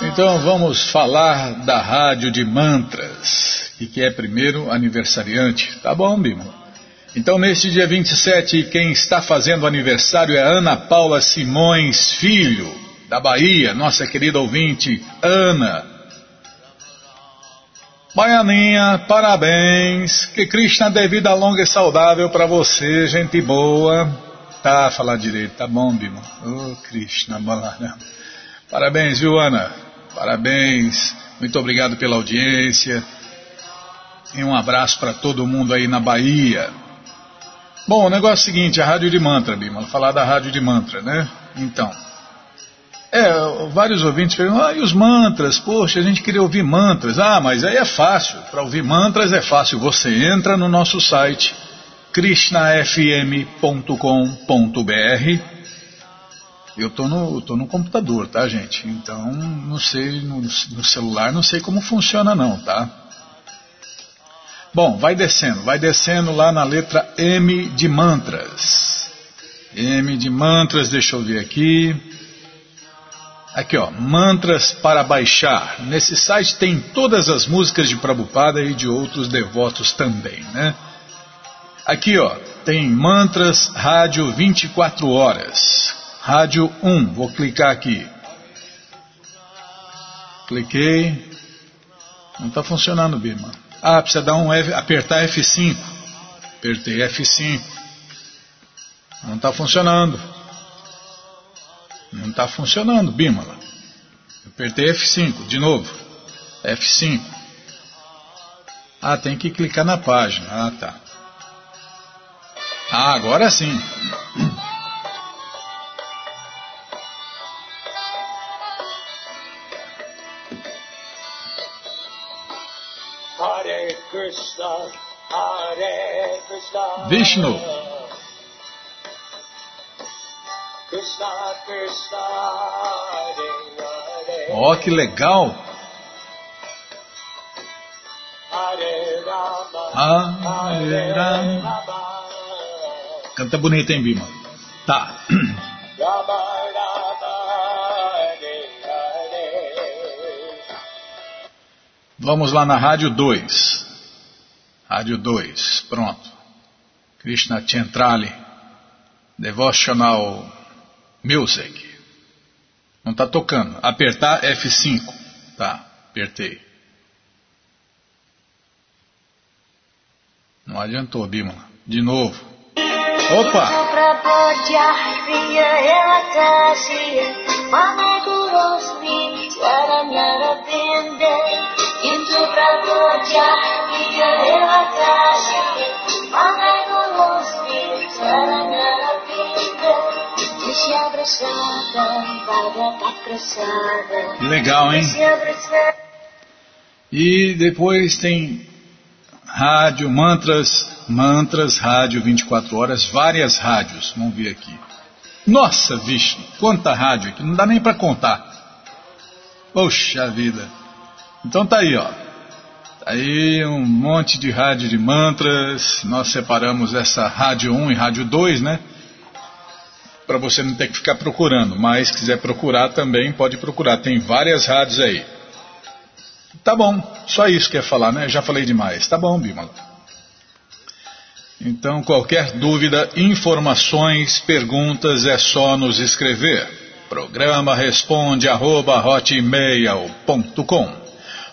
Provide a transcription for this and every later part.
Então vamos falar da rádio de mantras, e que é primeiro aniversariante. Tá bom, Bima? Então neste dia 27, quem está fazendo aniversário é Ana Paula Simões Filho, da Bahia, nossa querida ouvinte, Ana. Baianinha, parabéns, que Krishna dê vida longa e saudável para você, gente boa. Tá, falar direito, tá bom, Bima? Oh, Krishna, Balarama. Parabéns, viu, Ana? Parabéns. Muito obrigado pela audiência. E um abraço para todo mundo aí na Bahia. Bom, o negócio é o seguinte, a rádio de mantra, Bima, falar da rádio de mantra, né? Então, é, vários ouvintes perguntam, ah, e os mantras? Poxa, a gente queria ouvir mantras. Ah, mas aí é fácil, para ouvir mantras é fácil, você entra no nosso site krishnafm.com.br eu tô no, tô no computador, tá, gente? Então, não sei, no, no celular não sei como funciona não, tá? Bom, vai descendo, vai descendo lá na letra M de mantras. M de mantras, deixa eu ver aqui. Aqui, ó, mantras para baixar. Nesse site tem todas as músicas de Prabhupada e de outros devotos também, né? Aqui, ó, tem mantras rádio 24 horas. Rádio 1, vou clicar aqui. Cliquei. Não está funcionando, Bima. Ah, precisa dar um F, apertar F5. Apertei F5. Não está funcionando. Não está funcionando, Bimala. Apertei F5, de novo. F5. Ah, tem que clicar na página. Ah, tá. Ah, agora sim. Vishnu. Oh, que legal! Hare Rama. Canta bonito, hein, Bima? Tá. Vamos lá na rádio 2. Rádio 2, pronto. Krishna Centrale, Devotional Music. Não está tocando. Apertar F5. Tá, apertei. Não adiantou, Bímola. De novo. Opa! Legal, hein? E depois tem rádio, mantras, mantras, rádio 24 horas, várias rádios. Vamos ver aqui. Nossa, bicho, quanta rádio aqui, não dá nem para contar. Poxa vida. Então tá aí, ó. Tá aí um monte de rádio de mantras. Nós separamos essa rádio 1 e rádio 2, né? Para você não ter que ficar procurando. Mas quiser procurar também, pode procurar. Tem várias rádios aí. Tá bom, só isso que ia falar, né? Já falei demais. Tá bom, Bímola. Então, qualquer dúvida, informações, perguntas, é só nos escrever. Programa responde arroba,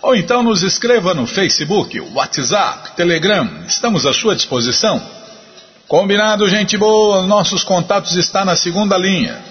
ou então nos escreva no Facebook, WhatsApp, Telegram, estamos à sua disposição. Combinado, gente boa, nossos contatos estão na segunda linha.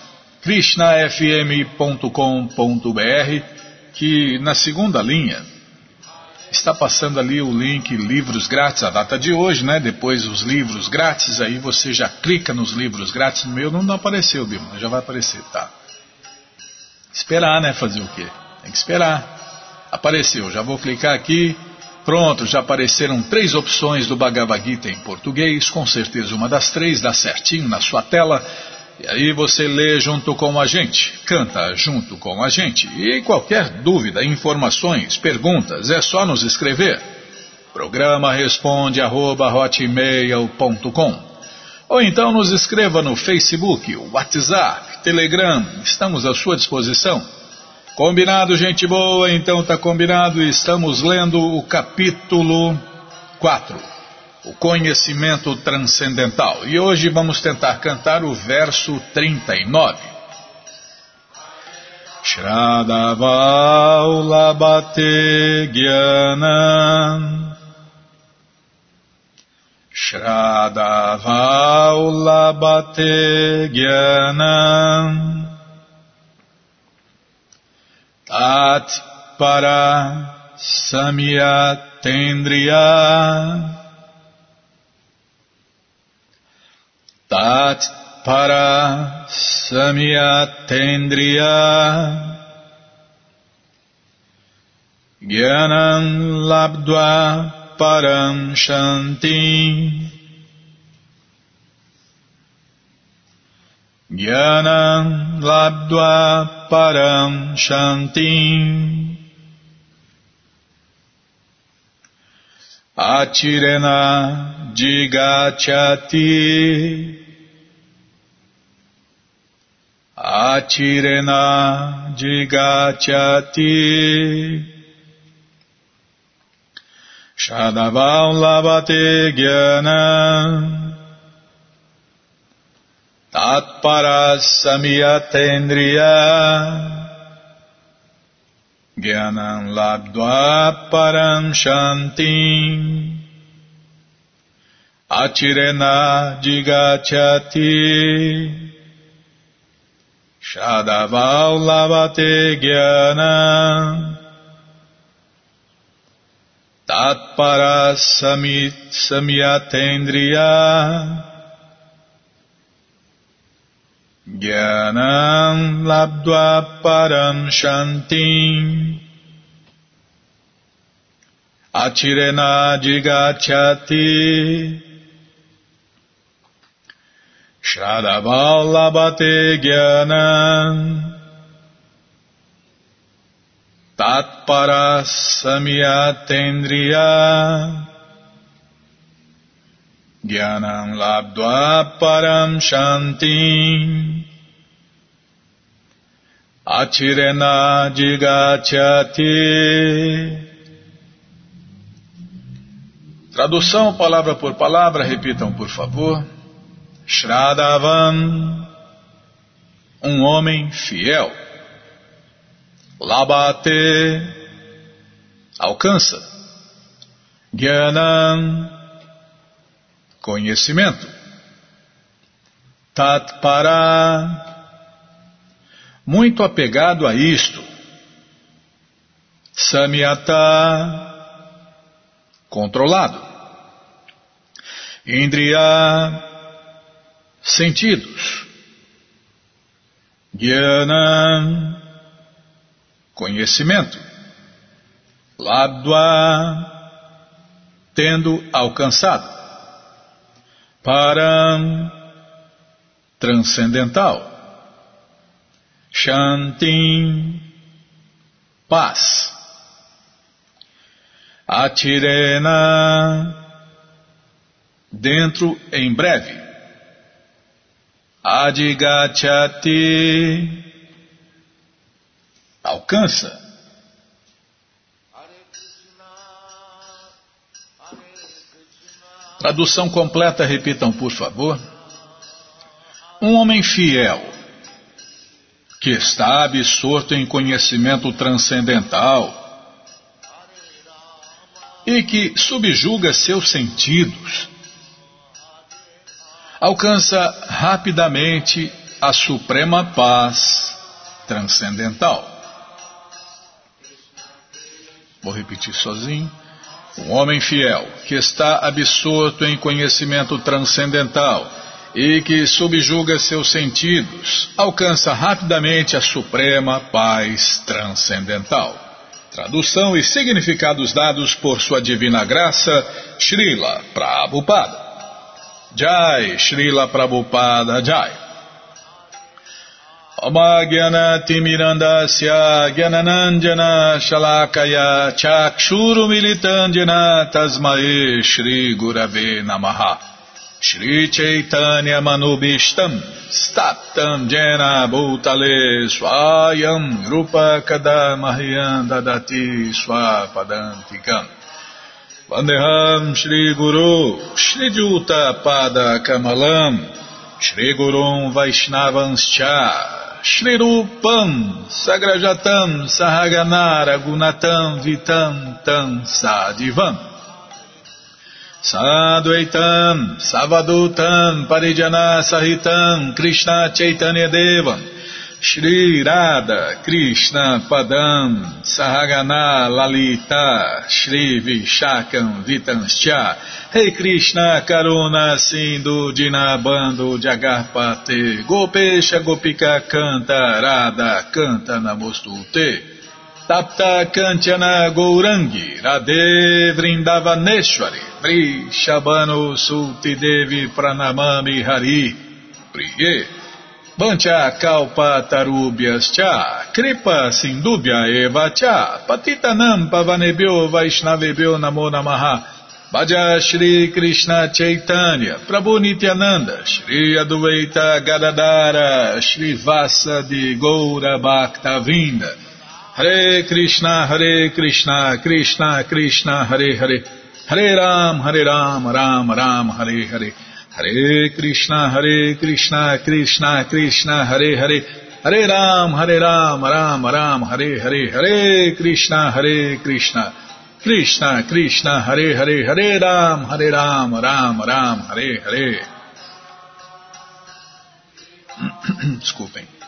krishnafm.com.br que na segunda linha está passando ali o link livros grátis, a data de hoje, né? Depois os livros grátis, aí você já clica nos livros grátis. No meu não apareceu, Bima, já vai aparecer, tá? Esperar, né? Fazer o quê? Tem que esperar. Apareceu, já vou clicar aqui. Pronto, já apareceram três opções do Bhagavad Gita em português, com certeza uma das três dá certinho na sua tela. E aí você lê junto com a gente, canta junto com a gente. E qualquer dúvida, informações, perguntas, é só nos escrever. Programa responde arroba, Ou então nos escreva no Facebook, WhatsApp, Telegram, estamos à sua disposição. Combinado, gente boa? Então tá combinado, estamos lendo o capítulo 4 o conhecimento transcendental. E hoje vamos tentar cantar o verso 39. Shradavau labate gyanam Shradavau labate gyanam Tat para samyatendriya Tat para samyatendriya Gyanam labdva param shanti Gyanam labdva param shanti Atirena digachati Atirena digachati Shadavam labate jnanam Tatparasamyatendriya Gyanam labdva param shantim Atirena digachati Shadaval lavate jnanam Tatpara samyatendriya Gyanam labdva param shantim. Atirena digachati Shadaval labate gyanam Tatpara samyatendriya Gyanam labdva param shantim Atirena digachati Tradução palavra por palavra, repitam por favor. Shradavan, um homem fiel. Labate, alcança. Gyanam, conhecimento. Tatpara, muito apegado a isto. Samyata, controlado. Indriya, sentidos. Jnana, conhecimento. Labdva, tendo alcançado. Param, transcendental. Shantim, paz. Atirena, dentro em breve. Adigachati, alcança. Tradução completa, repitam por favor. Um homem fiel, que está absorto em conhecimento transcendental e que subjuga seus sentidos, alcança rapidamente a suprema paz transcendental. Vou repetir sozinho. Um homem fiel, que está absorto em conhecimento transcendental e que subjuga seus sentidos, alcança rapidamente a suprema paz transcendental. Tradução e significados dados por sua divina graça, Srila Prabhupada. Jai, Srila Prabhupada Jai. Omagyanatimirandasya Gyananandjana Shalakaya Chakshuru Militandjana Tasmae Shri Gurave Namaha Shri Chaitanya Manubishtam Staptam Jena Bhutale Swayam Rupa Kadamahyam Dadati Swapadantikam Vandeham Shri Guru Shri Juta Pada Kamalam Shri Gurum Vaishnavanscha Shri Rupam Sagrajatam Sahaganara Gunatam Vitam Tam Sadivam. Sadvaitam Savadutam Parijana Sahitam Krishna Chaitanya Devam Shri Radha Krishna Padam Sahagana Lalita Shri Vishakam Vitanscha Rei Krishna Karuna Sindhu Dinabando Jagarpate Gopesha Gopika Canta Radha Canta Namostute. Tapta Kanchana Gourangi Radhe Vrindavaneshwari Vri Shabano Sulti Devi Pranamami Hari Priye Bancha kalpa tarubhyas cha, kripa sindubhya eva cha, patitanam pavanebhyo vaishnavebhyo namo namaha, Bhaja Shri Krishna Chaitanya, Prabhu Nityananda, Shri Adueita Gadadara, Shri Vasa de Goura Bhakta Vinda, Hare Krishna, Hare Krishna, Krishna Krishna, Hare Hare, Hare Ram, Hare Ram, Ram Ram, Hare Hare, Hare Krishna, Hare Krishna, Krishna Krishna, Hare Hare, Hare Ram, Hare Ram, Ram Ram, Hare Hare, Hare Krishna, Hare Krishna, Krishna Krishna, Hare Hare, Hare Ram, Hare Ram, Ram Ram, Hare Hare. Desculpem.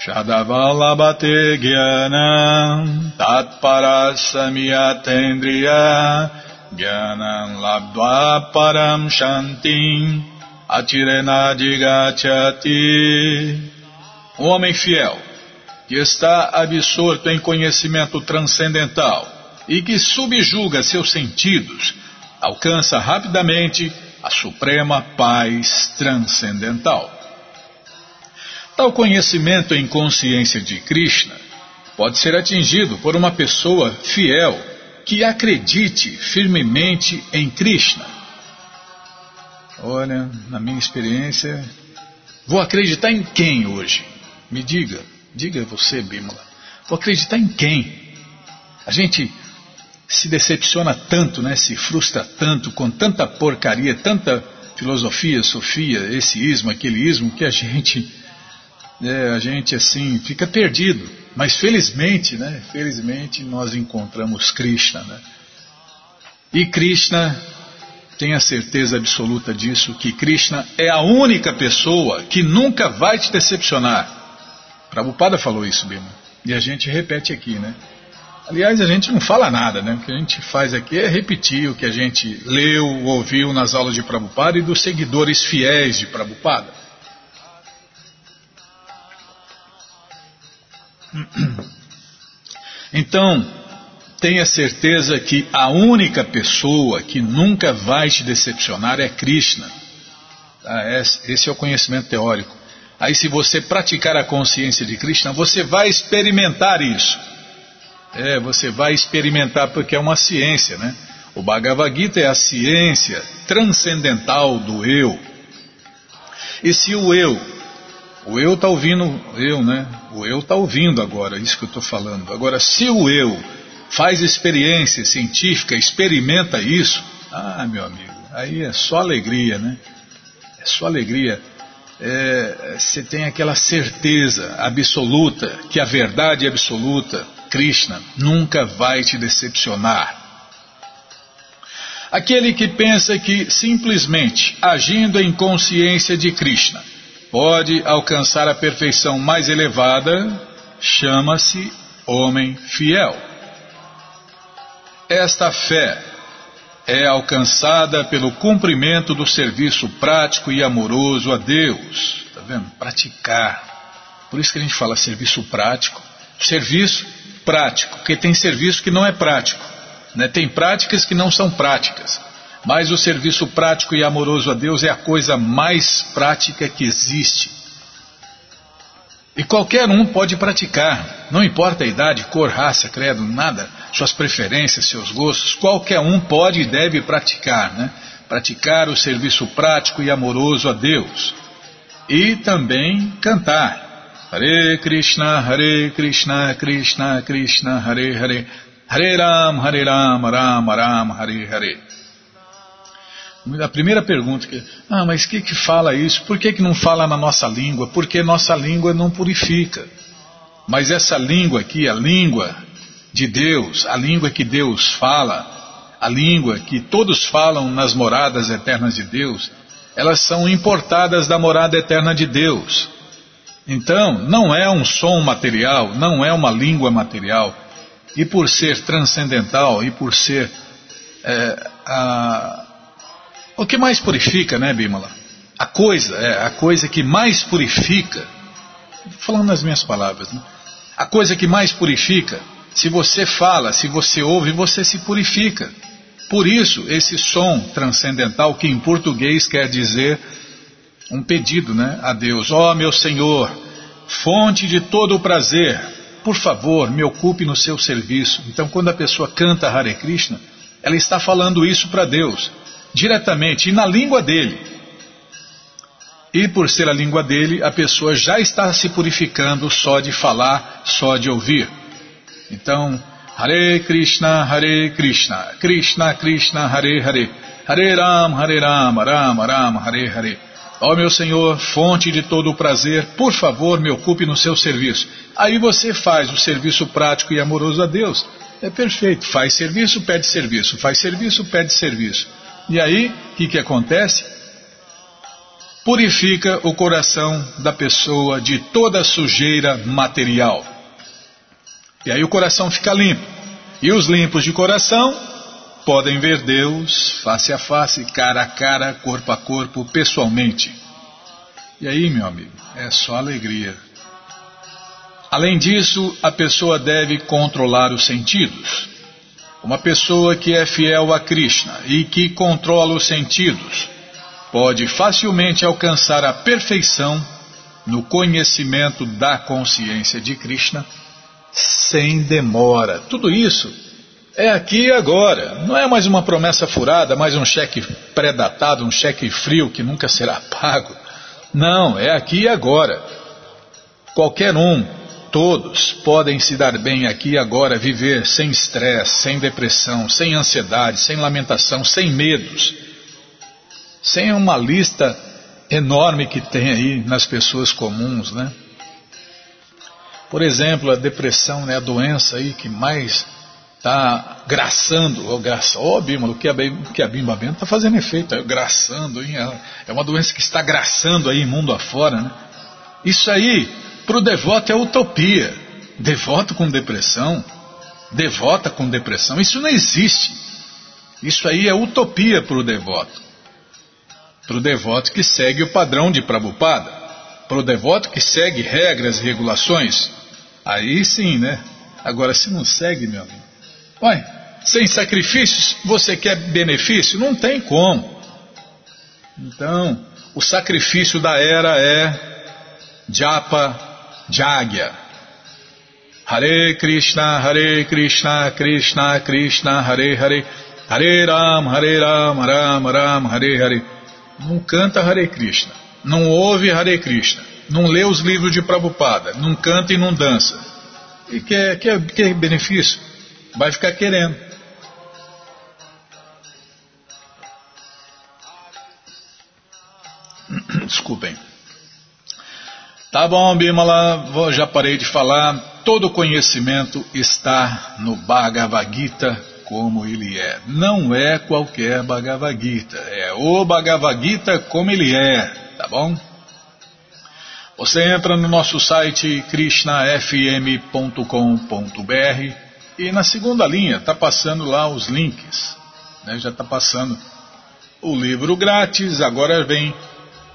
Shadavalabhate Gyanam Tatparasamyatendriya Gyanam Labdva Param Shantim Atirenadigachati Um homem fiel que está absorto em conhecimento transcendental e que subjuga seus sentidos alcança rapidamente a suprema paz transcendental. Tal conhecimento em consciência de Krishna pode ser atingido por uma pessoa fiel que acredite firmemente em Krishna. Olha, na minha experiência, vou acreditar em quem hoje? Me diga, diga você, Bímola. Vou acreditar em quem? A gente se decepciona tanto, né? Se frustra tanto com tanta porcaria, tanta filosofia, sofia, esse ismo, aquele ismo, que a gente é, a gente assim fica perdido. Mas felizmente, né? Felizmente nós encontramos Krishna, né? E Krishna tenha certeza absoluta disso, que Krishna é a única pessoa que nunca vai te decepcionar. Prabhupada falou isso, Bima. E a gente repete aqui, né? Aliás, a gente não fala nada, né? O que a gente faz aqui é repetir o que a gente leu, ouviu nas aulas de Prabhupada e dos seguidores fiéis de Prabhupada. Então, tenha certeza que a única pessoa que nunca vai te decepcionar é Krishna. Tá? Esse é o conhecimento teórico. Aí, se você praticar a consciência de Krishna, você vai experimentar isso. É, você vai experimentar porque é uma ciência, né? O Bhagavad Gita é a ciência transcendental do eu. E se o eu, o eu está ouvindo, eu, né? O eu está ouvindo agora, isso que eu estou falando. Agora, se o eu faz experiência científica, experimenta isso, ah, meu amigo, aí é só alegria, né? É só alegria é, você tem aquela certeza absoluta que a verdade absoluta, Krishna, nunca vai te decepcionar. Aquele que pensa que simplesmente agindo em consciência de Krishna pode alcançar a perfeição mais elevada, chama-se homem fiel. Esta fé é alcançada pelo cumprimento do serviço prático e amoroso a Deus. Está vendo? Praticar. Por isso que a gente fala serviço prático. Serviço prático, porque tem serviço que não é prático. Né? Tem práticas que não são práticas. Mas o serviço prático e amoroso a Deus é a coisa mais prática que existe. E qualquer um pode praticar, não importa a idade, cor, raça, credo, nada, suas preferências, seus gostos, qualquer um pode e deve praticar, né? Praticar o serviço prático e amoroso a Deus. E também cantar. Hare Krishna, Hare Krishna, Krishna Krishna, Hare Hare, Hare Ram, Hare Ram, Ram Ram, Hare Hare. A primeira pergunta que, ah, mas que que fala isso? Por que que não fala na nossa língua? Porque nossa língua não purifica. Mas essa língua aqui, a língua de Deus, a língua que Deus fala, a língua que todos falam nas moradas eternas de Deus, elas são importadas da morada eterna de Deus. Então, não é um som material, não é uma língua material. E por ser transcendental e por ser é, o que mais purifica, né, Bimala? A coisa, é, a coisa que mais purifica, falando nas minhas palavras, né? a coisa que mais purifica, se você fala, se você ouve, você se purifica. Por isso, esse som transcendental, que em português quer dizer um pedido né, a Deus: Ó oh, meu Senhor, fonte de todo o prazer, por favor, me ocupe no seu serviço. Então, quando a pessoa canta Hare Krishna, ela está falando isso para Deus diretamente e na língua dele. E por ser a língua dele, a pessoa já está se purificando só de falar, só de ouvir. Então, Hare Krishna, Hare Krishna, Krishna Krishna, Hare Hare, Hare Ram, Hare Ram, Ram Ram, Hare Hare. Ó oh, meu Senhor, fonte de todo o prazer, por favor, me ocupe no seu serviço. Aí você faz o serviço prático e amoroso a Deus. É perfeito. Faz serviço, pede serviço. Faz serviço, pede serviço. E aí, o que, que acontece? Purifica o coração da pessoa de toda sujeira material. E aí o coração fica limpo. E os limpos de coração podem ver Deus face a face, cara a cara, corpo a corpo, pessoalmente. E aí, meu amigo, é só alegria. Além disso, a pessoa deve controlar os sentidos. Uma pessoa que é fiel a Krishna e que controla os sentidos pode facilmente alcançar a perfeição no conhecimento da consciência de Krishna sem demora. Tudo isso é aqui e agora. Não é mais uma promessa furada, mais um cheque pré-datado, um cheque frio que nunca será pago. Não, é aqui e agora. Qualquer um Todos podem se dar bem aqui e agora, viver sem estresse, sem depressão, sem ansiedade, sem lamentação, sem medos, sem uma lista enorme que tem aí nas pessoas comuns, né? Por exemplo, a depressão, né, a doença aí que mais está graçando, ó, graça, ó Bima, o que a, que a Bimba Bento está fazendo efeito, é, graçando, hein, é uma doença que está graçando aí mundo afora, né? Isso aí para o devoto é utopia. Devoto com depressão, devota com depressão, isso não existe. Isso aí é utopia para o devoto. Para o devoto que segue o padrão de Prabhupada. Para o devoto que segue regras e regulações. Aí sim, né? Agora, se não segue, meu amigo. Ué, sem sacrifícios, você quer benefício? Não tem como. Então, o sacrifício da era é Japa Jagya. Hare Krishna, Hare Krishna, Krishna Krishna, Hare Hare, Hare Ram, Hare Ram, Ram Ram, Hare Hare. Não canta Hare Krishna, não ouve Hare Krishna, não lê os livros de Prabhupada, não canta e não dança. E quer, quer, quer benefício? Vai ficar querendo. Desculpem. Tá bom, Bimala, já parei de falar. Todo conhecimento está no Bhagavad Gita como ele é. Não é qualquer Bhagavad Gita, é o Bhagavad Gita como ele é, tá bom? Você entra no nosso site krishnafm.com.br e na segunda linha está passando lá os links. Né? Já está passando o livro grátis, agora vem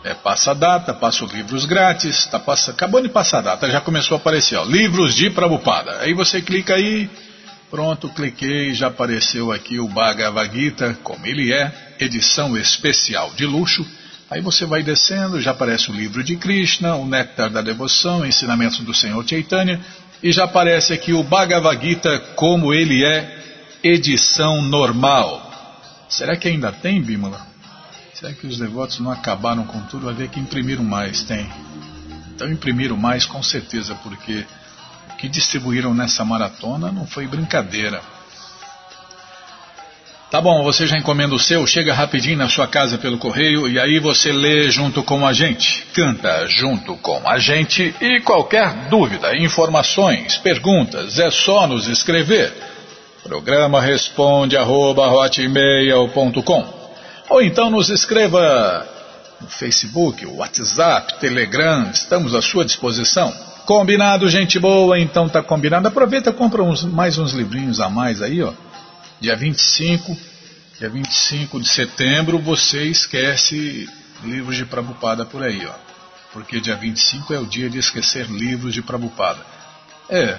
é, passa a data, passa os livros grátis, tá passa, acabou de passar a data, já começou a aparecer, ó, livros de Prabhupada. Aí você clica aí, pronto, cliquei, já apareceu aqui o Bhagavad Gita, como ele é, edição especial de luxo. Aí você vai descendo, já aparece o livro de Krishna, o Néctar da Devoção, ensinamentos do Senhor Chaitanya, e já aparece aqui o Bhagavad Gita como ele é, edição normal. Será que ainda tem, Bimala? Será que os devotos não acabaram com tudo? Vai ver que imprimiram mais, tem. Então imprimiram mais com certeza, porque o que distribuíram nessa maratona não foi brincadeira. Tá bom, você já encomenda o seu, chega rapidinho na sua casa pelo correio e aí você lê junto com a gente, canta junto com a gente e qualquer dúvida, informações, perguntas, é só nos escrever. Programa responde arroba, ou então nos escreva no Facebook, WhatsApp, Telegram, estamos à sua disposição. Combinado, gente boa? Então tá combinado. Aproveita e compra uns, mais uns livrinhos a mais aí, ó. Dia 25, dia 25 de setembro, você esquece livros de Prabupada por aí, ó. Porque dia 25 é o dia de esquecer livros de Prabupada. É,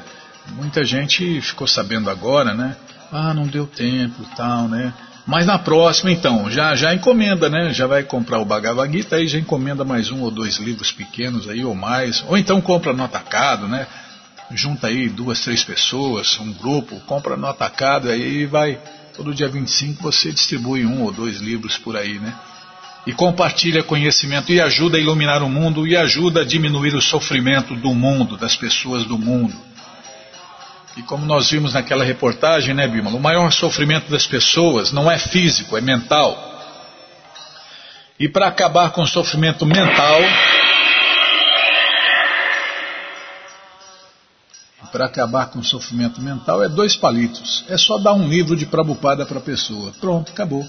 muita gente ficou sabendo agora, né? Ah, não deu tempo e tal, né? Mas na próxima, então, já, já encomenda, né? Já vai comprar o Bhagavad Gita, aí já encomenda mais um ou dois livros pequenos aí, ou mais. Ou então compra no atacado, né? Junta aí duas, três pessoas, um grupo, compra no atacado, aí vai. Todo dia 25 você distribui um ou dois livros por aí, né? E compartilha conhecimento e ajuda a iluminar o mundo e ajuda a diminuir o sofrimento do mundo, das pessoas do mundo. E como nós vimos naquela reportagem, né, Bímola, o maior sofrimento das pessoas não é físico, é mental. E para acabar com o sofrimento mental, para acabar com o sofrimento mental é dois palitos. É só dar um livro de Prabupada para a pessoa. Pronto, acabou.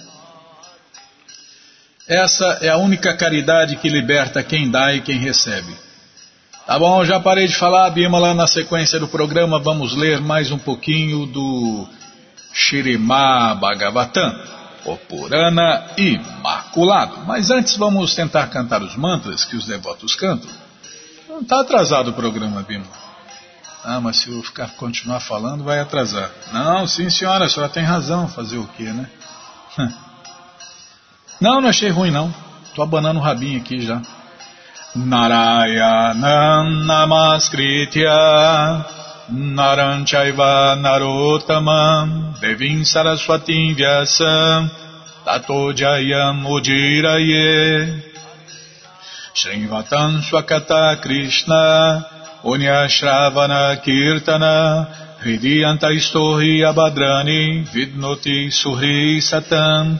Essa é a única caridade que liberta quem dá e quem recebe. Tá bom, já parei de falar, Bimala, na sequência do programa vamos ler mais um pouquinho do Shirimá Bhagavatam, o Purana Imaculado. Mas antes vamos tentar cantar os mantras que os devotos cantam. Não está atrasado o programa, Bimala. Ah, mas se eu ficar continuar falando vai atrasar. Não, sim senhora, a senhora tem razão, fazer o quê, né? Não, não achei ruim não. Estou abanando o rabinho aqui já. Narayanam Namaskritya Naranchaiva Narotamam Devim Saraswatim Vyasam Tato Jayam Ujiraye. Srivatam Swakata Krishna Unyashravana Kirtana Hridiyanta Istohi Abhadrani Vidnoti Suhri Satam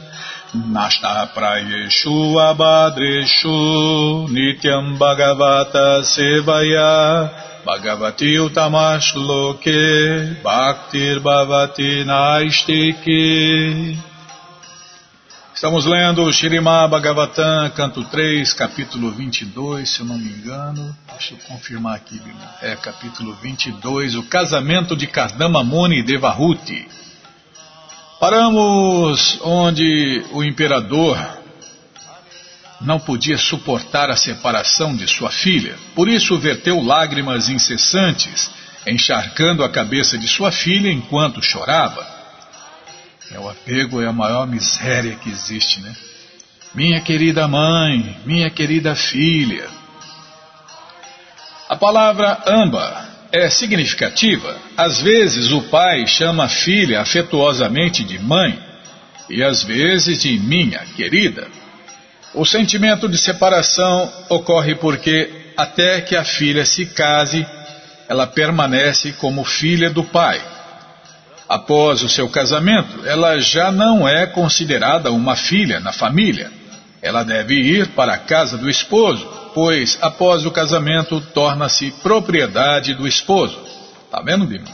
Abadreshu nityam bhagavata sevaya bhagavati utamash loke bhaktir bhavati naistiki Estamos lendo o Shirimá Bhagavatam, canto 3, capítulo 22, se eu não me engano. Deixa eu confirmar aqui, é capítulo 22, o casamento de Kardama Muni e Devahuti. Paramos onde o imperador não podia suportar a separação de sua filha, por isso verteu lágrimas incessantes, encharcando a cabeça de sua filha enquanto chorava. É, o apego é a maior miséria que existe, né? Minha querida mãe, minha querida filha. A palavra amba é significativa. Às vezes o pai chama a filha afetuosamente de mãe e às vezes de minha querida. O sentimento de separação ocorre porque, até que a filha se case, ela permanece como filha do pai. Após o seu casamento, ela já não é considerada uma filha na família. Ela deve ir para a casa do esposo, pois após o casamento torna-se propriedade do esposo. Tá vendo, Bima?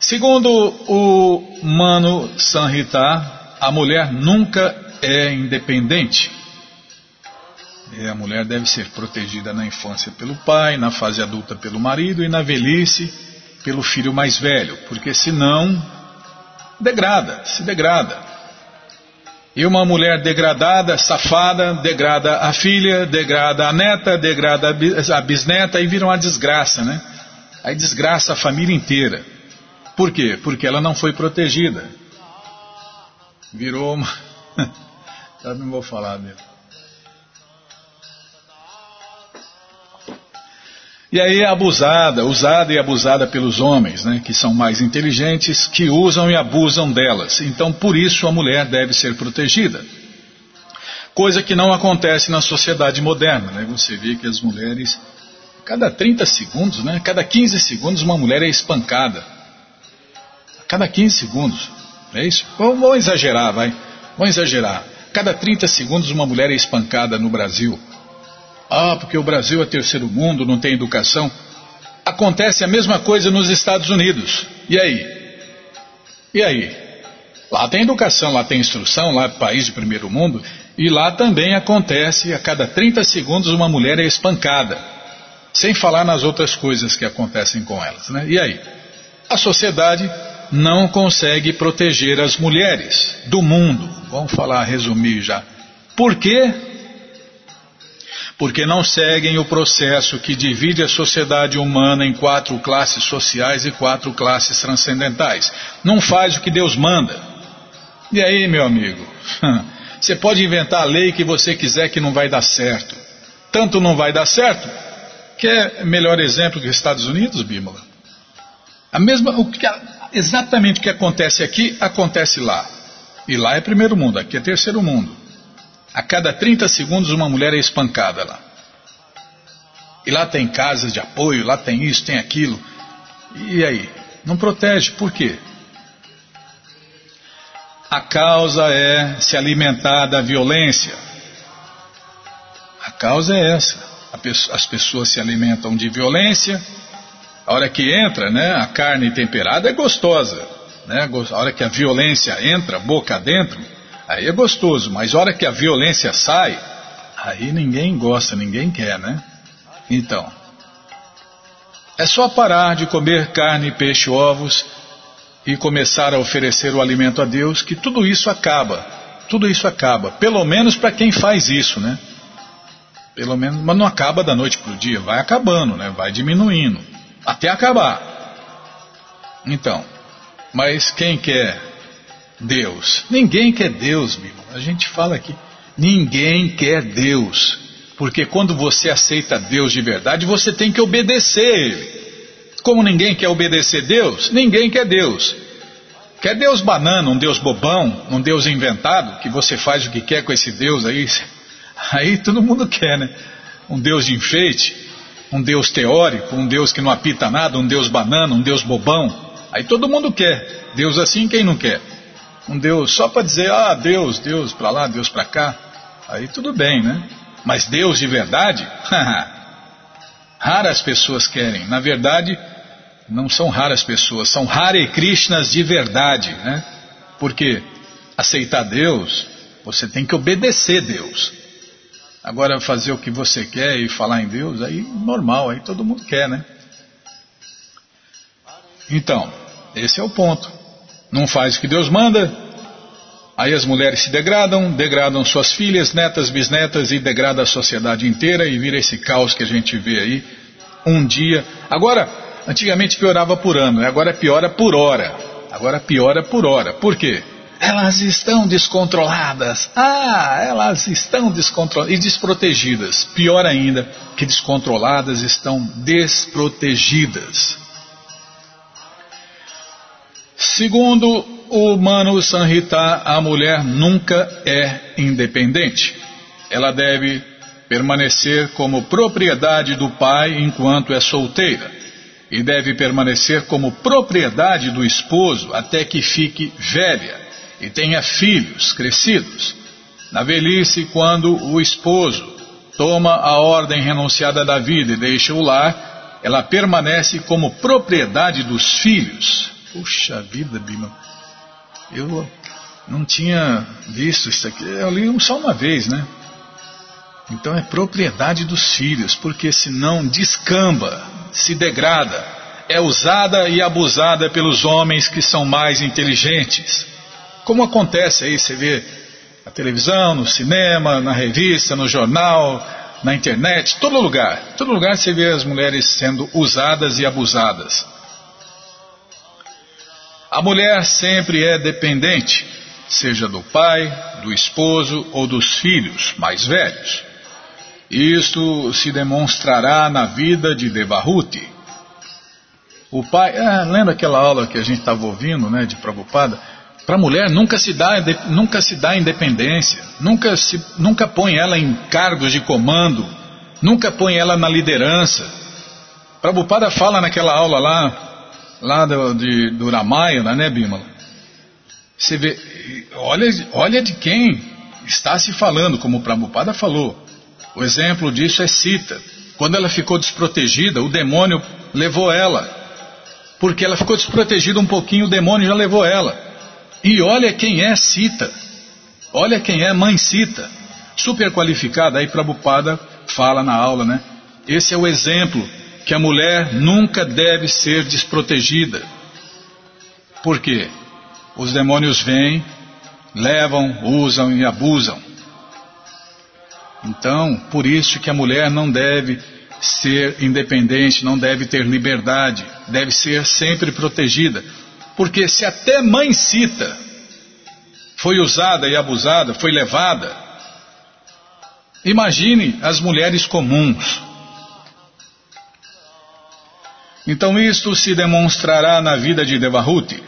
Segundo o Mano Sanhita, a mulher nunca é independente. E a mulher deve ser protegida na infância pelo pai, na fase adulta pelo marido e na velhice pelo filho mais velho, porque senão degrada, se degrada. E uma mulher degradada, safada, degrada a filha, degrada a neta, degrada a bisneta e vira uma desgraça, né? Aí desgraça a família inteira. Por quê? Porque ela não foi protegida. Virou uma. Já não vou falar mesmo. E aí é abusada, usada e abusada pelos homens, né, que são mais inteligentes, que usam e abusam delas. Então, por isso, a mulher deve ser protegida. Coisa que não acontece na sociedade moderna. Né? Você vê que as mulheres, cada 30 segundos, né, cada 15 segundos, uma mulher é espancada cada 15 segundos. É isso? Vamos exagerar, vai. Vamos exagerar. Cada 30 segundos uma mulher é espancada no Brasil. Ah, porque o Brasil é terceiro mundo, não tem educação. Acontece a mesma coisa nos Estados Unidos. E aí? E aí? Lá tem educação, lá tem instrução, lá é país de primeiro mundo. E lá também acontece, a cada 30 segundos uma mulher é espancada. Sem falar nas outras coisas que acontecem com elas. Né? E aí? A sociedade não consegue proteger as mulheres do mundo. Vamos falar, resumir já. Por quê? Porque não seguem o processo que divide a sociedade humana em quatro classes sociais e quatro classes transcendentais. Não faz o que Deus manda. E aí, meu amigo? Você pode inventar a lei que você quiser que não vai dar certo. Tanto não vai dar certo, que é melhor exemplo que os Estados Unidos, Bímola. A mesma, o que, exatamente o que acontece aqui, acontece lá. E lá é primeiro mundo, aqui é terceiro mundo. A cada 30 segundos uma mulher é espancada lá. E lá tem casas de apoio, lá tem isso, tem aquilo. E aí? Não protege, por quê? A causa é se alimentar da violência. A causa é essa. As pessoas se alimentam de violência a hora que entra, né, a carne temperada é gostosa. Né? A hora que a violência entra, boca dentro, aí é gostoso. Mas hora que a violência sai, aí ninguém gosta, ninguém quer, né? Então, é só parar de comer carne, peixe, ovos e começar a oferecer o alimento a Deus que tudo isso acaba. Tudo isso acaba. Pelo menos para quem faz isso, né? Pelo menos, mas não acaba da noite para o dia, vai acabando, né? Vai diminuindo até acabar. Então, mas quem quer Deus? Ninguém quer Deus, irmão. A gente fala aqui, ninguém quer Deus. Porque quando você aceita Deus de verdade, você tem que obedecer Ele. Como ninguém quer obedecer Deus, ninguém quer Deus. Quer Deus banana, um Deus bobão, um Deus inventado, que você faz o que quer com esse Deus aí? Aí todo mundo quer, né? Um Deus de enfeite um Deus teórico, um Deus que não apita nada, um Deus banana, um Deus bobão. Aí todo mundo quer. Deus assim, quem não quer? Um Deus só para dizer, ah, Deus, Deus para lá, Deus para cá. Aí tudo bem, né? Mas Deus de verdade? raras pessoas querem. Na verdade, não são raras pessoas, são Hare Krishnas de verdade, né? Porque aceitar Deus, você tem que obedecer Deus. Agora, fazer o que você quer e falar em Deus, aí normal, aí todo mundo quer, né? Então, esse é o ponto. Não faz o que Deus manda, aí as mulheres se degradam, degradam suas filhas, netas, bisnetas e degrada a sociedade inteira e vira esse caos que a gente vê aí um dia. Agora, antigamente piorava por ano, agora piora por hora. Agora piora por hora. Por quê? elas estão descontroladas. Ah, elas estão descontroladas e desprotegidas. Pior ainda, que descontroladas estão desprotegidas. Segundo o Mano Sanhita, a mulher nunca é independente. Ela deve permanecer como propriedade do pai enquanto é solteira e deve permanecer como propriedade do esposo até que fique velha e tenha filhos crescidos. Na velhice, quando o esposo toma a ordem renunciada da vida e deixa o lar, ela permanece como propriedade dos filhos. Puxa vida, Bima, eu não tinha visto isso aqui. Eu li só uma vez, né? Então é propriedade dos filhos, porque senão descamba, se degrada, é usada e abusada pelos homens que são mais inteligentes. Como acontece aí, você vê na televisão, no cinema, na revista, no jornal, na internet, todo lugar. Todo lugar você vê as mulheres sendo usadas e abusadas. A mulher sempre é dependente, seja do pai, do esposo ou dos filhos mais velhos. Isto se demonstrará na vida de Devahuti. O pai, ah, lembra aquela aula que a gente estava ouvindo, né, de Prabhupada? Para a mulher nunca se dá, nunca se dá independência, nunca, se, nunca põe ela em cargos de comando, nunca põe ela na liderança. Prabhupada fala naquela aula lá, lá do, de, do Ramayana, né, Bimala? Você vê, olha, olha de quem está se falando, como o Prabhupada falou. O exemplo disso é Sita. Quando ela ficou desprotegida, o demônio levou ela. Porque ela ficou desprotegida um pouquinho, o demônio já levou ela. E olha quem é Cita. Olha quem é Mãe Cita. Super qualificada. Aí Prabhupada fala na aula, né? Esse é o exemplo que a mulher nunca deve ser desprotegida. Por quê? Os demônios vêm, levam, usam e abusam. Então, por isso que a mulher não deve ser independente, não deve ter liberdade, deve ser sempre protegida. Porque se até mãe cita foi usada e abusada, foi levada, imagine as mulheres comuns. Então isto se demonstrará na vida de Devahuti.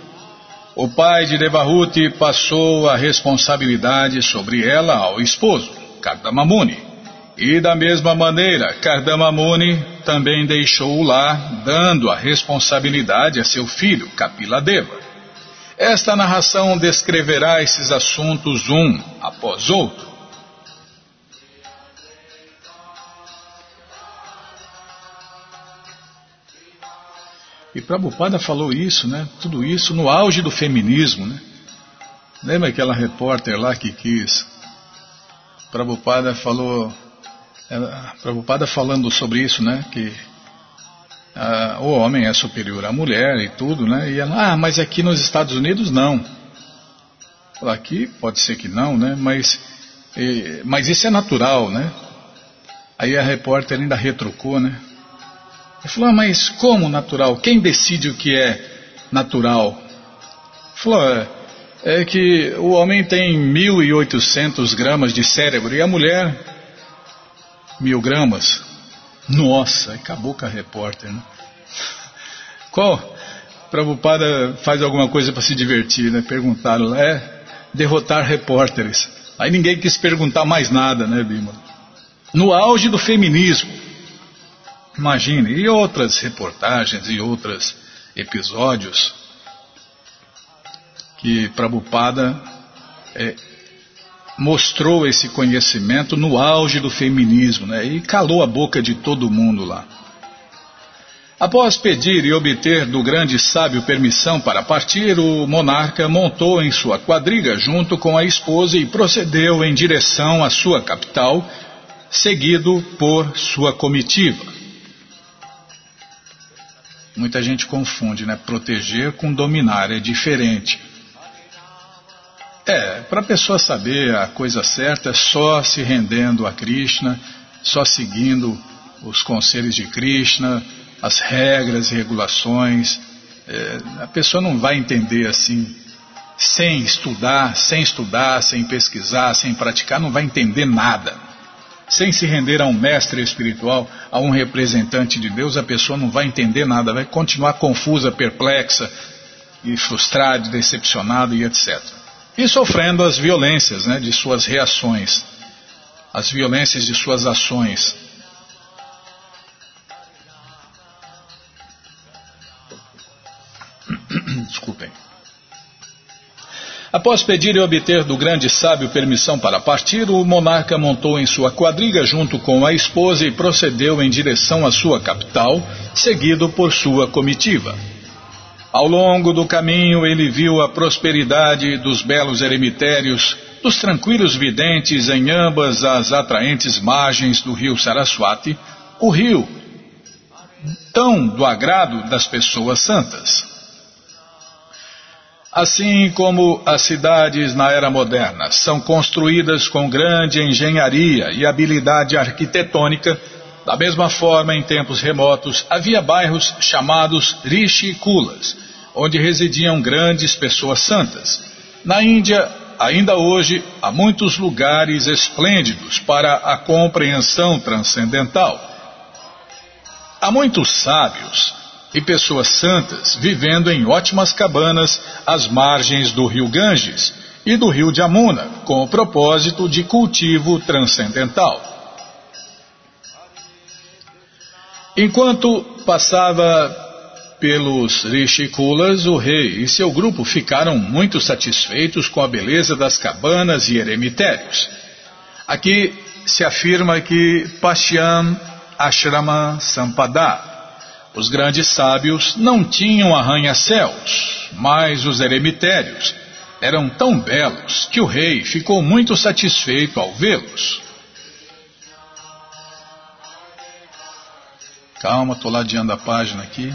O pai de Devahuti passou a responsabilidade sobre ela ao esposo, Kardamamuni. E da mesma maneira, Kardamamuni também deixou o lar, dando a responsabilidade a seu filho, Kapiladeva. Esta narração descreverá esses assuntos um após outro. E Prabhupada falou isso, né? Tudo isso no auge do feminismo, né? Lembra aquela repórter lá que quis? Prabhupada falou a Prabhupada falando sobre isso, né? Que ah, o homem é superior à mulher e tudo, né? E ela, ah, mas aqui nos Estados Unidos não. Aqui pode ser que não, né? Mas, e, mas isso é natural, né? Aí a repórter ainda retrucou, né? Ele falou, ah, mas como natural? Quem decide o que é natural? Ele falou, é, é que o homem tem 1.800 gramas de cérebro e a mulher mil gramas. Nossa, acabou com a repórter, né? Qual? Prabhupada faz alguma coisa para se divertir, né? Perguntaram é derrotar repórteres. Aí ninguém quis perguntar mais nada, né, Bima? No auge do feminismo. Imagine, e outras reportagens e outros episódios que Prabhupada é, mostrou esse conhecimento no auge do feminismo né, e calou a boca de todo mundo lá. Após pedir e obter do grande sábio permissão para partir, o monarca montou em sua quadriga junto com a esposa e procedeu em direção à sua capital, seguido por sua comitiva. Muita gente confunde, né? Proteger com dominar é diferente. É, para a pessoa saber a coisa certa, é só se rendendo a Krishna, só seguindo os conselhos de Krishna, as regras e regulações. É, a pessoa não vai entender assim sem estudar, sem estudar, sem pesquisar, sem praticar, não vai entender nada. Sem se render a um mestre espiritual, a um representante de Deus, a pessoa não vai entender nada, vai continuar confusa, perplexa e frustrada, decepcionada e etc. E sofrendo as violências né, de suas reações, as violências de suas ações. Desculpem. Após pedir e obter do grande sábio permissão para partir, o monarca montou em sua quadriga junto com a esposa e procedeu em direção à sua capital, seguido por sua comitiva. Ao longo do caminho, ele viu a prosperidade dos belos eremitérios, dos tranquilos videntes em ambas as atraentes margens do rio Saraswati, o rio tão do agrado das pessoas santas. Assim como as cidades na era moderna são construídas com grande engenharia e habilidade arquitetônica, da mesma forma, em tempos remotos, havia bairros chamados Rishikulas, onde residiam grandes pessoas santas. Na Índia, ainda hoje, há muitos lugares esplêndidos para a compreensão transcendental. Há muitos sábios e pessoas santas vivendo em ótimas cabanas às margens do rio Ganges e do rio Jamuna, com o propósito de cultivo transcendental. Enquanto passava pelos Rishikulas, o rei e seu grupo ficaram muito satisfeitos com a beleza das cabanas e eremitérios. Aqui se afirma que Pashyam Ashrama Sampada os grandes sábios não tinham arranha-céus, mas os eremitérios eram tão belos que o rei ficou muito satisfeito ao vê-los. Calma, estou ladeando a página aqui.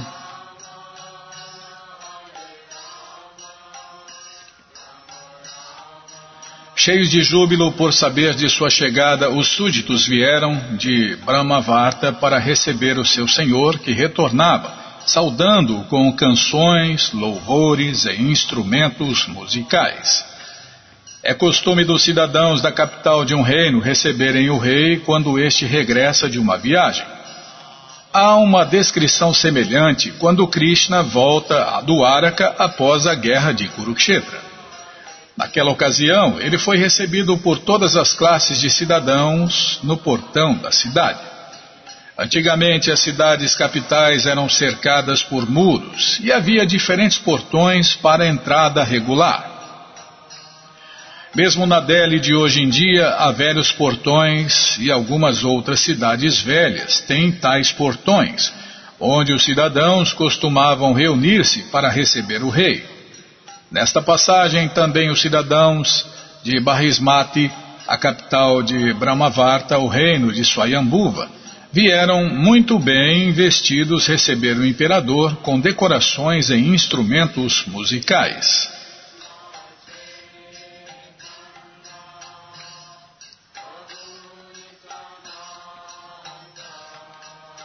Cheios de júbilo por saber de sua chegada, os súditos vieram de Brahmavarta para receber o seu senhor, que retornava, saudando-o com canções, louvores e instrumentos musicais. É costume dos cidadãos da capital de um reino receberem o rei quando este regressa de uma viagem. Há uma descrição semelhante quando Krishna volta a Dwaraka após a guerra de Kurukshetra. Naquela ocasião, ele foi recebido por todas as classes de cidadãos no portão da cidade. Antigamente, as cidades capitais eram cercadas por muros e havia diferentes portões para entrada regular. Mesmo na Delhi de hoje em dia, há velhos portões e algumas outras cidades velhas têm tais portões, onde os cidadãos costumavam reunir-se para receber o rei. Nesta passagem, também os cidadãos de Barismati, a capital de Brahmavarta, o reino de Swayambhuva, vieram muito bem vestidos receber o imperador com decorações e instrumentos musicais.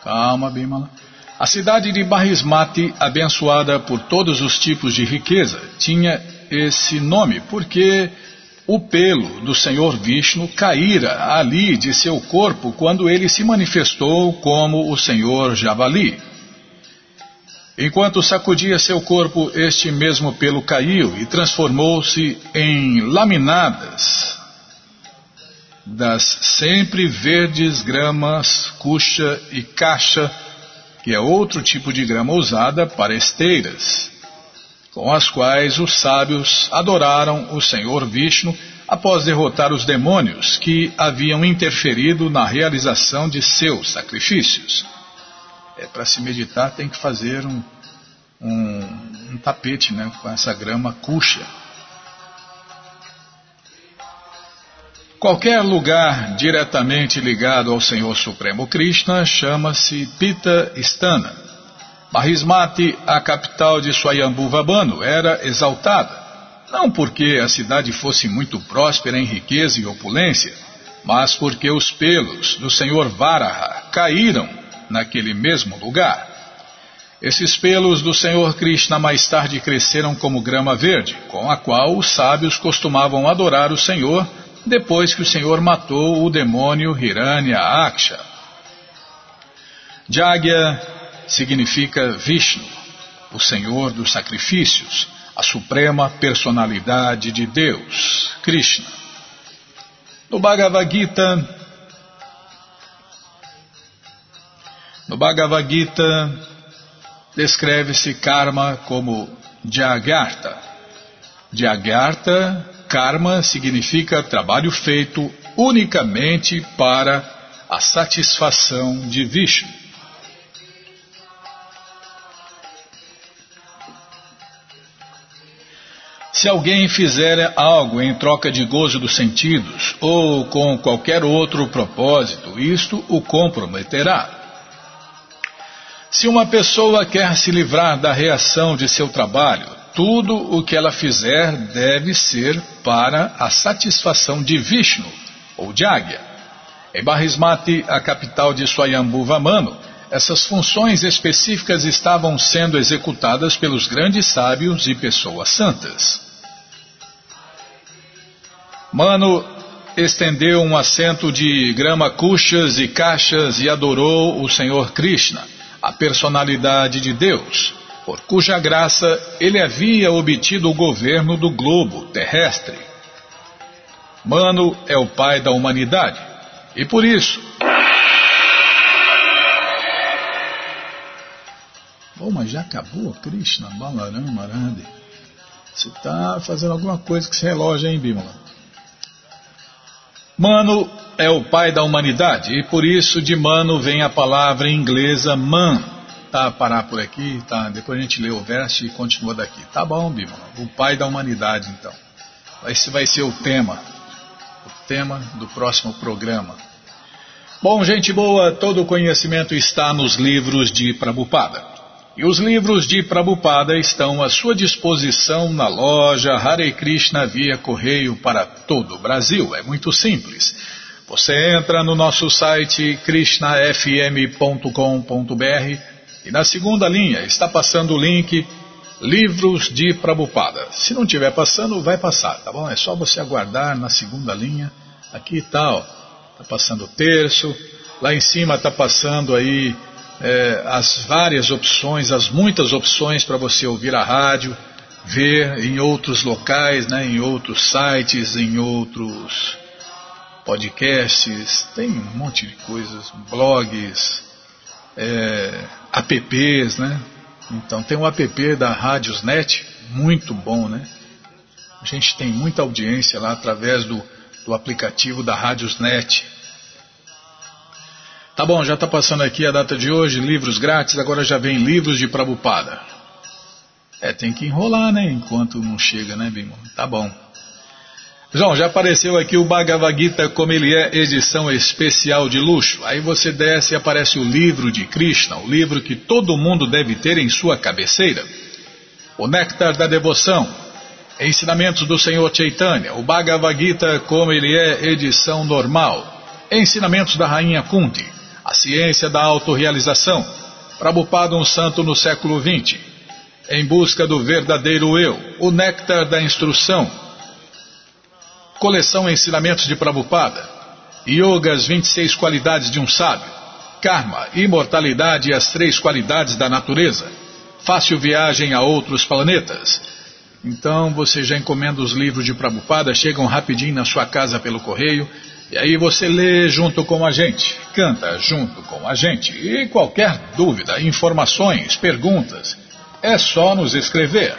Calma, Bimala. A cidade de Barismati, abençoada por todos os tipos de riqueza, tinha esse nome porque o pelo do Senhor Vishnu caíra ali de seu corpo quando ele se manifestou como o Senhor Javali. Enquanto sacudia seu corpo, este mesmo pelo caiu e transformou-se em laminadas das sempre verdes gramas, cuxa e caixa que é outro tipo de grama usada para esteiras, com as quais os sábios adoraram o Senhor Vishnu após derrotar os demônios que haviam interferido na realização de seus sacrifícios. É, para se meditar tem que fazer um, um, um tapete né, com essa grama cuxa. Qualquer lugar diretamente ligado ao Senhor Supremo Krishna chama-se Pita Stana. Mahismati, a capital de Swayambhuvabano, era exaltada, não porque a cidade fosse muito próspera em riqueza e opulência, mas porque os pelos do Senhor Varaha caíram naquele mesmo lugar. Esses pelos do Senhor Krishna mais tarde cresceram como grama verde, com a qual os sábios costumavam adorar o Senhor depois que o Senhor matou o demônio Hiranya Aksha. Jagya significa Vishnu, o Senhor dos sacrifícios, a suprema personalidade de Deus, Krishna. No Bhagavad Gita, no Bhagavad Gita descreve-se karma como Jagartha. Jagartha, karma significa trabalho feito unicamente para a satisfação de Vishnu. Se alguém fizer algo em troca de gozo dos sentidos ou com qualquer outro propósito, isto o comprometerá. Se uma pessoa quer se livrar da reação de seu trabalho, tudo o que ela fizer deve ser para a satisfação de Vishnu, ou de Águia. Em Barismati, a capital de Swayambhuva Mano, essas funções específicas estavam sendo executadas pelos grandes sábios e pessoas santas. Mano estendeu um assento de grama cuxas e caixas e adorou o Senhor Krishna a personalidade de Deus, por cuja graça ele havia obtido o governo do globo terrestre. Mano é o pai da humanidade e por isso. Bom, mas já acabou, Krishna, Balaram, Marande. Você está fazendo alguma coisa com esse relógio, hein, Bimala? Mano é o pai da humanidade e por isso de mano vem a palavra inglesa man. Tá, parar por aqui, tá? Depois a gente lê o verso e continua daqui. Tá bom, Bímola. O pai da humanidade, então. Esse vai ser o tema. O tema do próximo programa. Bom, gente boa, todo o conhecimento está nos livros de Prabhupada. E os livros de Prabhupada estão à sua disposição na loja Hare Krishna via correio para todo o Brasil. É muito simples. Você entra no nosso site krishnafm.com.br e na segunda linha está passando o link Livros de Prabhupada. Se não estiver passando, vai passar, tá bom? É só você aguardar na segunda linha. Aqui tal, está passando o terço. Lá em cima está passando aí é, as várias opções, as muitas opções para você ouvir a rádio, ver em outros locais, né, em outros sites, em outros podcasts, tem um monte de coisas, blogs, é, apps, né? Então tem um app da Radiosnet, muito bom, né? A gente tem muita audiência lá através do, do aplicativo da Radiosnet. Tá bom, já está passando aqui a data de hoje, livros grátis, agora já vem livros de Prabupada. É, tem que enrolar, né? Enquanto não chega, né, Bimo? Tá bom. João, já apareceu aqui o Bhagavad Gita como ele é, edição especial de luxo. Aí você desce e aparece o livro de Krishna, o livro que todo mundo deve ter em sua cabeceira. O Néctar da Devoção, Ensinamentos do Senhor Chaitanya, o Bhagavad Gita como ele é, edição normal. Ensinamentos da Rainha Kunti, a Ciência da Autorrealização, Prabhupada um Santo no século XX, Em Busca do Verdadeiro Eu, O Néctar da Instrução, Coleção Ensinamentos de Prabhupada, Yoga, as 26 Qualidades de um Sábio, Karma, Imortalidade e as Três Qualidades da Natureza, Fácil Viagem a Outros Planetas. Então você já encomenda os livros de Prabhupada, chegam rapidinho na sua casa pelo correio e aí você lê junto com a gente, canta junto com a gente. E qualquer dúvida, informações, perguntas, é só nos escrever.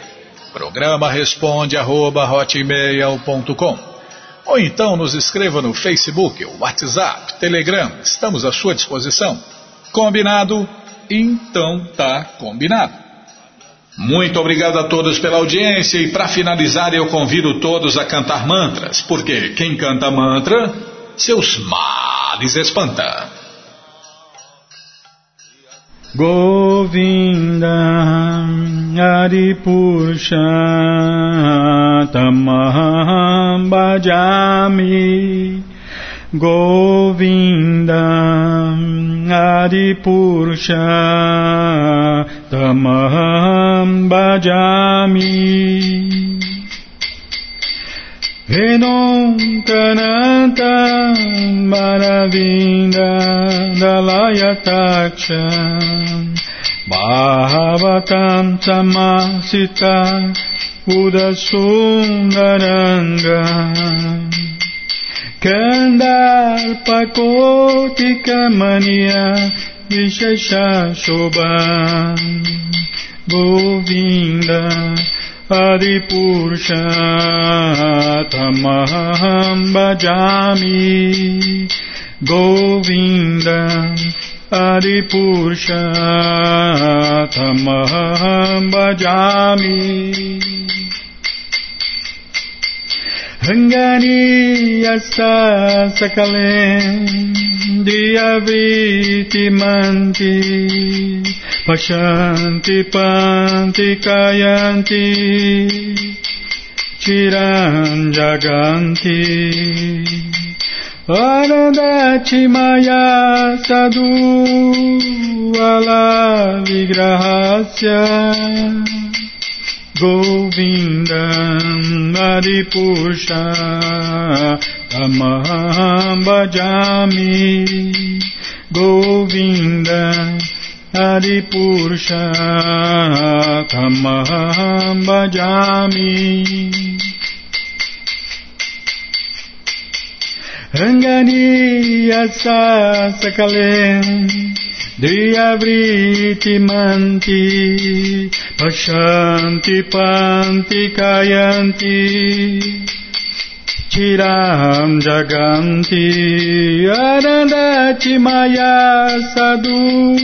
Programa responde arroba, ou então nos escreva no Facebook, WhatsApp, Telegram, estamos à sua disposição. Combinado? Então tá combinado. Muito obrigado a todos pela audiência e para finalizar eu convido todos a cantar mantras, porque quem canta mantra seus males espanta. Govinda Aripurusha तमहं भजामि गोविन्दम् आदिपुरुष तमहं भजामि tananta Maravinda Dalayataksha Bhavatam Udasundaranga Kandar Pakoti Kamania Vishashashoba Govinda Adipursha Tamaham Bajami Govinda Adipursha Tamaham Bajami Govinda Ranganiyasa sakalendriyaviti manti Pashanti panti kayanti Chiranjaganti Arandati maya sadhu alavigrahasya Arandati maya Govindam Adipusha Tamaham Bhajami Govindam Adipurusha Tamaham Bhajami Rangani Asa Sakalen Diyavriti manti Pashanti panti kayanti tiram jaganti Arandati maya sadhu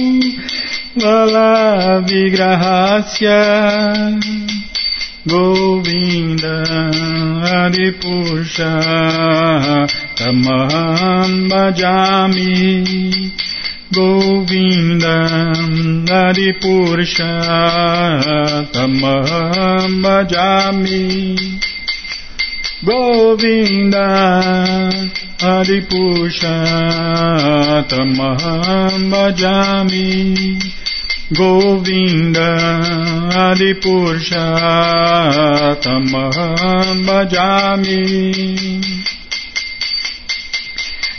Vala vigrahasya Govinda Adipusha Tamam bhajami Govinda Govindam Naripurshatamaham Bhajami Govinda Adipurshatamaham Bhajami Govinda Adipurshatamaham Bhajami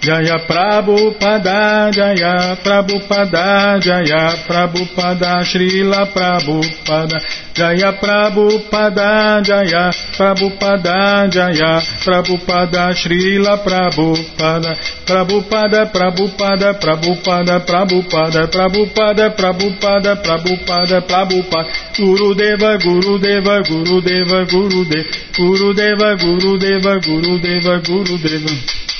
Jaya Prabhupada, Jaya Prabhupada, Jaya Prabhupada, Srila Prabhupada, Jaya Prabhupada, Jaya Prabhupada, Jaya Prabhupada, Srila Prabhupada, Prabhupada, Prabhupada, Prabhupada, Prabhupada, Prabhupada, Prabhupada, Prabhupada, Prabhupada, Gurudeva, Gurudeva, Gurudeva, Gurudeva, Gurudeva, Gurudeva, Gurudeva, Gurudeva.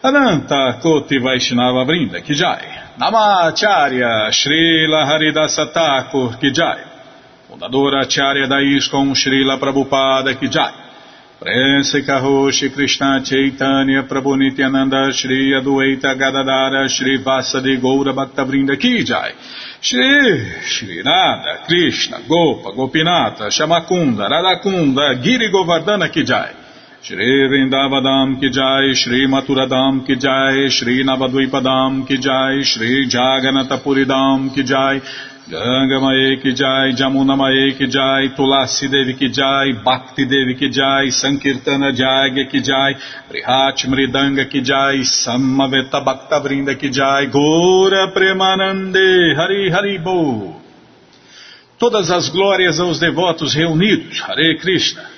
Ananta Koti Vaishnava Vrinda Kijai, Namacharya Srila Haridasa Thakur Kijai, Fundadora Acharya da Srila Prabhupada Kijai, Prense Karoshi Krishna Chaitanya Prabhu Nityananda Shri Adueita Gadadara Shri Vasadi Goura Bhaktavrinda Kijai, Shri Shri Nada Krishna Gopa Gopinata Shamakunda Radakunda Giri Govardhana Kijai, Shri Vrindavadam ki jai, Shri Maturadam ki jai, Shri Navadvipadam ki jai, Shri Jaganatapuridam ki jai, Ganga Mae ki jai, Jamuna Mae ki jai, Tulasi Devi ki jai, Bhakti Devi ki jai, Sankirtana Jagya ki jai, Prihat Mridanga ki jai, Samaveta Bhakta Vrinda ki jai, Gora Premanande, Hari Hari Bo. Todas as glórias aos devotos reunidos, Hare Krishna.